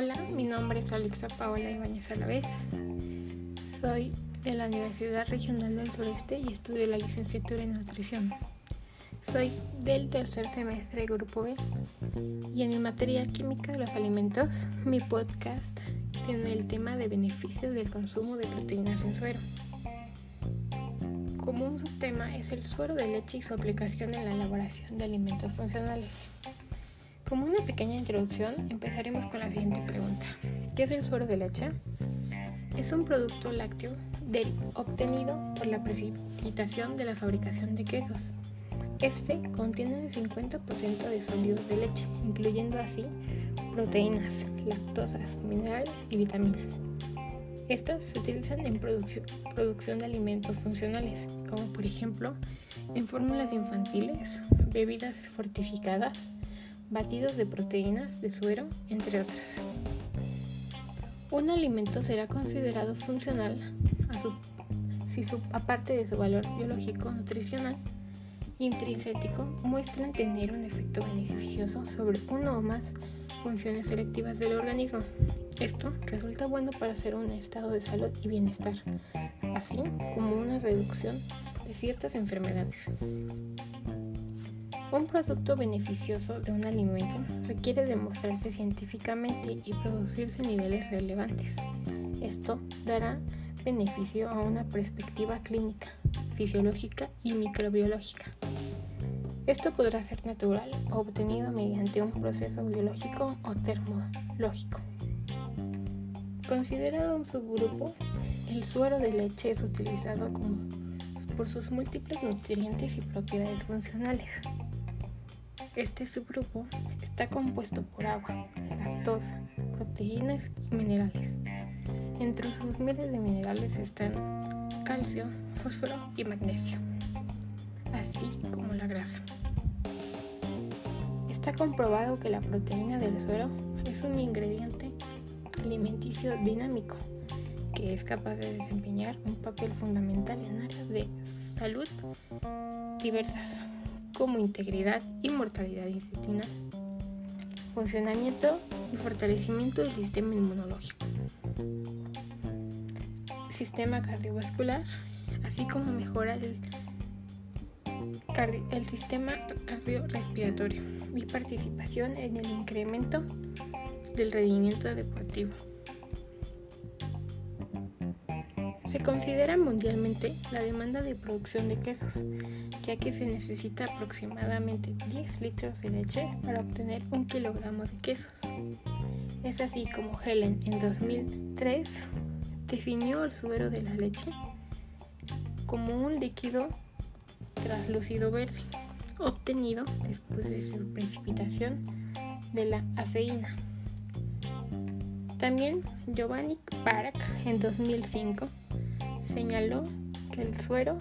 Hola, mi nombre es Alexa Paola Ibáñez Alavés. Soy de la Universidad Regional del Sureste y estudio la licenciatura en nutrición. Soy del tercer semestre Grupo B y en mi materia química de los alimentos, mi podcast tiene el tema de beneficios del consumo de proteínas en suero. Como un subtema es el suero de leche y su aplicación en la elaboración de alimentos funcionales. Como una pequeña introducción, empezaremos con la siguiente pregunta. ¿Qué es el suero de leche? Es un producto lácteo obtenido por la precipitación de la fabricación de quesos. Este contiene el 50% de sólidos de leche, incluyendo así proteínas, lactosas, minerales y vitaminas. Estas se utilizan en producción de alimentos funcionales, como por ejemplo en fórmulas infantiles, bebidas fortificadas, batidos de proteínas de suero, entre otras. Un alimento será considerado funcional si su, aparte de su valor biológico nutricional intrínseco muestran tener un efecto beneficioso sobre uno o más funciones selectivas del organismo. Esto resulta bueno para hacer un estado de salud y bienestar, así como una reducción de ciertas enfermedades. Un producto beneficioso de un alimento requiere demostrarse científicamente y producirse niveles relevantes. Esto dará beneficio a una perspectiva clínica, fisiológica y microbiológica. Esto podrá ser natural o obtenido mediante un proceso biológico o termológico. Considerado un subgrupo, el suero de leche es utilizado por sus múltiples nutrientes y propiedades funcionales. Este subgrupo está compuesto por agua, lactosa, proteínas y minerales. Entre sus miles de minerales están calcio, fósforo y magnesio, así como la grasa. Está comprobado que la proteína del suero es un ingrediente alimenticio dinámico que es capaz de desempeñar un papel fundamental en áreas de salud diversas como integridad y mortalidad intestinal, funcionamiento y fortalecimiento del sistema inmunológico, sistema cardiovascular, así como mejora el, el sistema cardiorrespiratorio y participación en el incremento del rendimiento deportivo. Se considera mundialmente la demanda de producción de quesos, ya que se necesita aproximadamente 10 litros de leche para obtener un kilogramo de quesos. Es así como Helen en 2003 definió el suero de la leche como un líquido translúcido verde, obtenido después de su precipitación de la aceína. También Giovanni Park en 2005 señaló que el suero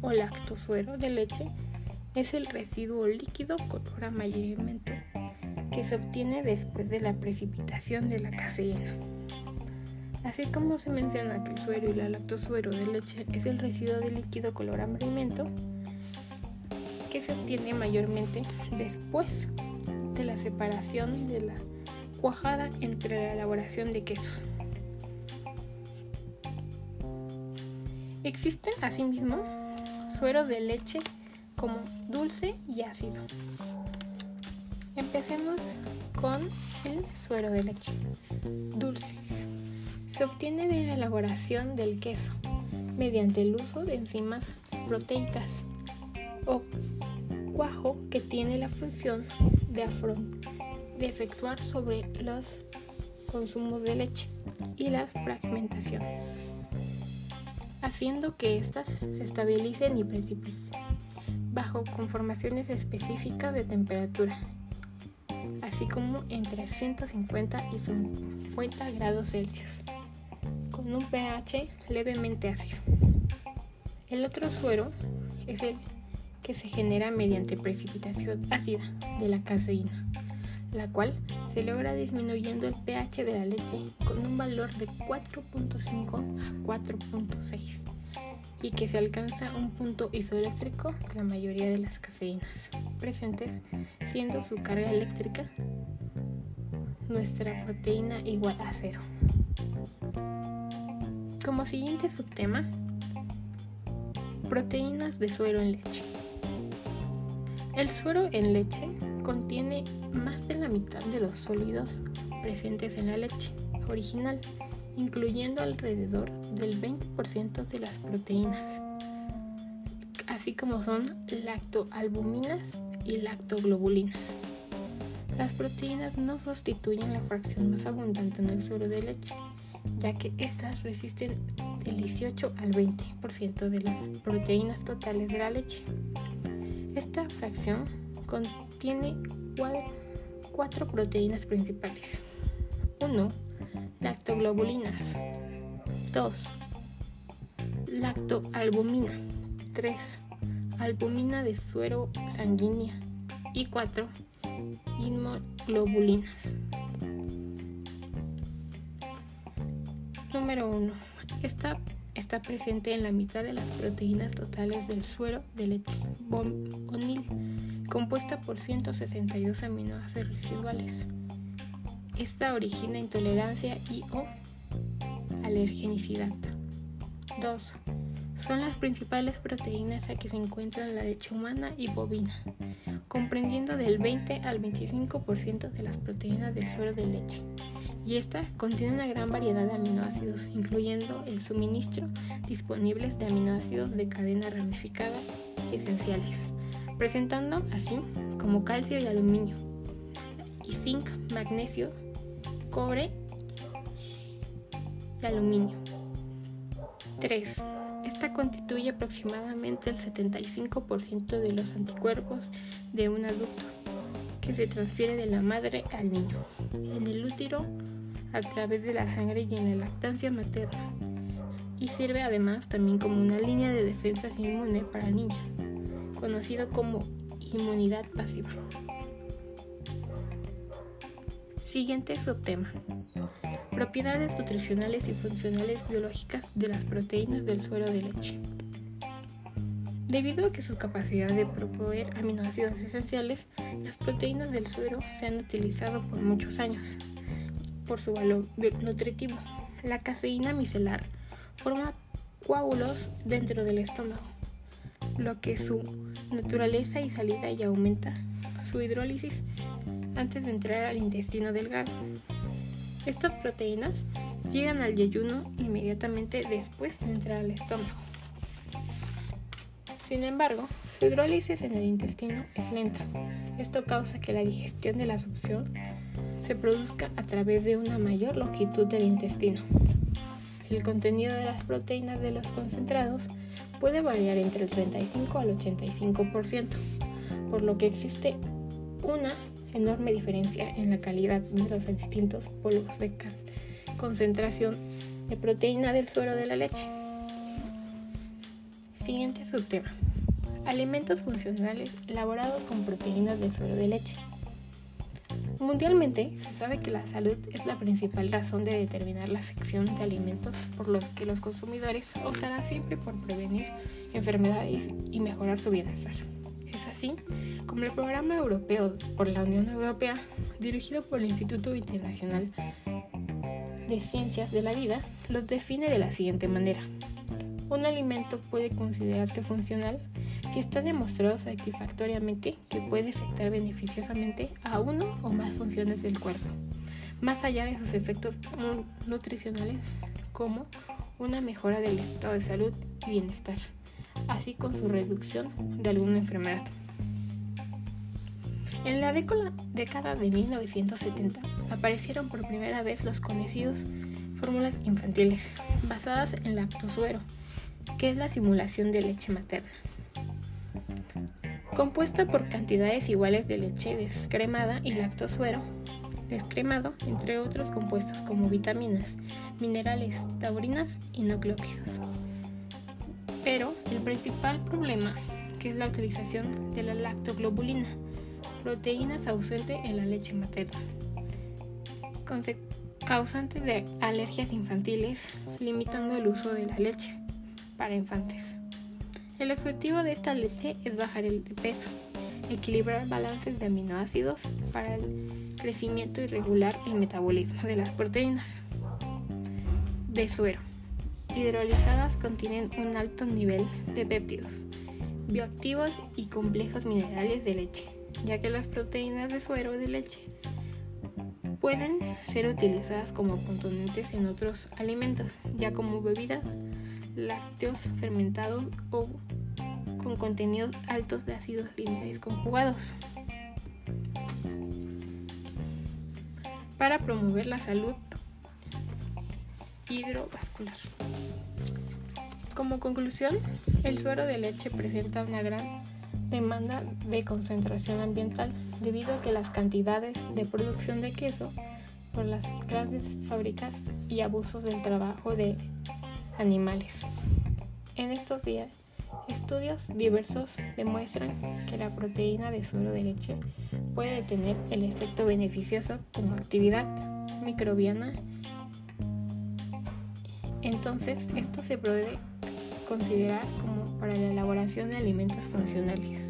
o lactosuero de leche es el residuo líquido color amarillento que se obtiene después de la precipitación de la caseína. Así como se menciona que el suero y la lactosuero de leche es el residuo de líquido color amarillento que se obtiene mayormente después de la separación de la cuajada entre la elaboración de quesos. Existen asimismo sueros de leche como dulce y ácido. Empecemos con el suero de leche dulce. Se obtiene de la elaboración del queso mediante el uso de enzimas proteicas o cuajo que tiene la función de, de efectuar sobre los consumos de leche y la fragmentación haciendo que éstas se estabilicen y precipiten bajo conformaciones específicas de temperatura, así como entre 150 y 50 grados Celsius, con un pH levemente ácido. El otro suero es el que se genera mediante precipitación ácida de la caseína, la cual se logra disminuyendo el pH de la leche con un valor de 4.5 a 4.6 y que se alcanza un punto isoeléctrico de la mayoría de las caseínas presentes, siendo su carga eléctrica nuestra proteína igual a cero. Como siguiente subtema, proteínas de suero en leche. El suero en leche contiene más de la mitad de los sólidos presentes en la leche original, incluyendo alrededor del 20% de las proteínas, así como son lactoalbuminas y lactoglobulinas. Las proteínas no sustituyen la fracción más abundante en el suero de leche, ya que estas resisten del 18 al 20% de las proteínas totales de la leche. Esta fracción contiene cuatro proteínas principales. 1. Lactoglobulinas. 2. Lactoalbumina. 3. Albumina de suero sanguínea. Y 4. Inmunoglobulinas. Número 1. Esta está presente en la mitad de las proteínas totales del suero de leche bonil, compuesta por 162 aminoácidos residuales. Esta origina intolerancia y o alergenicidad. 2. Son las principales proteínas que se encuentran en la leche humana y bovina, comprendiendo del 20 al 25% de las proteínas del suero de leche y esta contiene una gran variedad de aminoácidos, incluyendo el suministro disponibles de aminoácidos de cadena ramificada esenciales, presentando así como calcio y aluminio, y zinc, magnesio, cobre y aluminio. 3. Esta constituye aproximadamente el 75% de los anticuerpos de un adulto, que se transfiere de la madre al niño. En el útero a través de la sangre y en la lactancia materna y sirve además también como una línea de defensa inmune para el niño, conocido como inmunidad pasiva. Siguiente subtema. Propiedades nutricionales y funcionales biológicas de las proteínas del suero de leche. Debido a que su capacidad de proveer aminoácidos esenciales, las proteínas del suero se han utilizado por muchos años por su valor nutritivo. La caseína micelar forma coágulos dentro del estómago, lo que su naturaleza y salida y aumenta su hidrólisis antes de entrar al intestino delgado. Estas proteínas llegan al yeyuno inmediatamente después de entrar al estómago. Sin embargo, su hidrólisis en el intestino es lenta. Esto causa que la digestión de la succión se produzca a través de una mayor longitud del intestino. El contenido de las proteínas de los concentrados puede variar entre el 35 al 85%, por lo que existe una enorme diferencia en la calidad de los distintos polvos de concentración de proteína del suero de la leche. Siguiente subtema. Alimentos funcionales elaborados con proteínas del suero de leche. Mundialmente se sabe que la salud es la principal razón de determinar la sección de alimentos por los que los consumidores optarán siempre por prevenir enfermedades y mejorar su bienestar. Es así como el programa europeo por la Unión Europea, dirigido por el Instituto Internacional de Ciencias de la Vida, los define de la siguiente manera. Un alimento puede considerarse funcional si está demostrado satisfactoriamente que puede afectar beneficiosamente a uno o más funciones del cuerpo, más allá de sus efectos nutricionales como una mejora del estado de salud y bienestar, así con su reducción de alguna enfermedad. En la década de 1970 aparecieron por primera vez los conocidos fórmulas infantiles basadas en lactosuero, que es la simulación de leche materna compuesta por cantidades iguales de leche descremada y lactosuero descremado, entre otros compuestos como vitaminas, minerales, taurinas y nucleótidos. Pero el principal problema, que es la utilización de la lactoglobulina, proteínas ausente en la leche materna, causante de alergias infantiles, limitando el uso de la leche para infantes. El objetivo de esta leche es bajar el peso, equilibrar balances de aminoácidos para el crecimiento y regular el metabolismo de las proteínas. De suero. Hidrolizadas contienen un alto nivel de péptidos, bioactivos y complejos minerales de leche, ya que las proteínas de suero de leche pueden ser utilizadas como componentes en otros alimentos, ya como bebidas, lácteos fermentados o con contenidos altos de ácidos lineales conjugados. Para promover la salud hidrovascular. Como conclusión, el suero de leche presenta una gran demanda de concentración ambiental debido a que las cantidades de producción de queso por las grandes fábricas y abusos del trabajo de animales. En estos días, estudios diversos demuestran que la proteína de suero de leche puede tener el efecto beneficioso como actividad microbiana. Entonces, esto se puede considerar como para la elaboración de alimentos funcionales.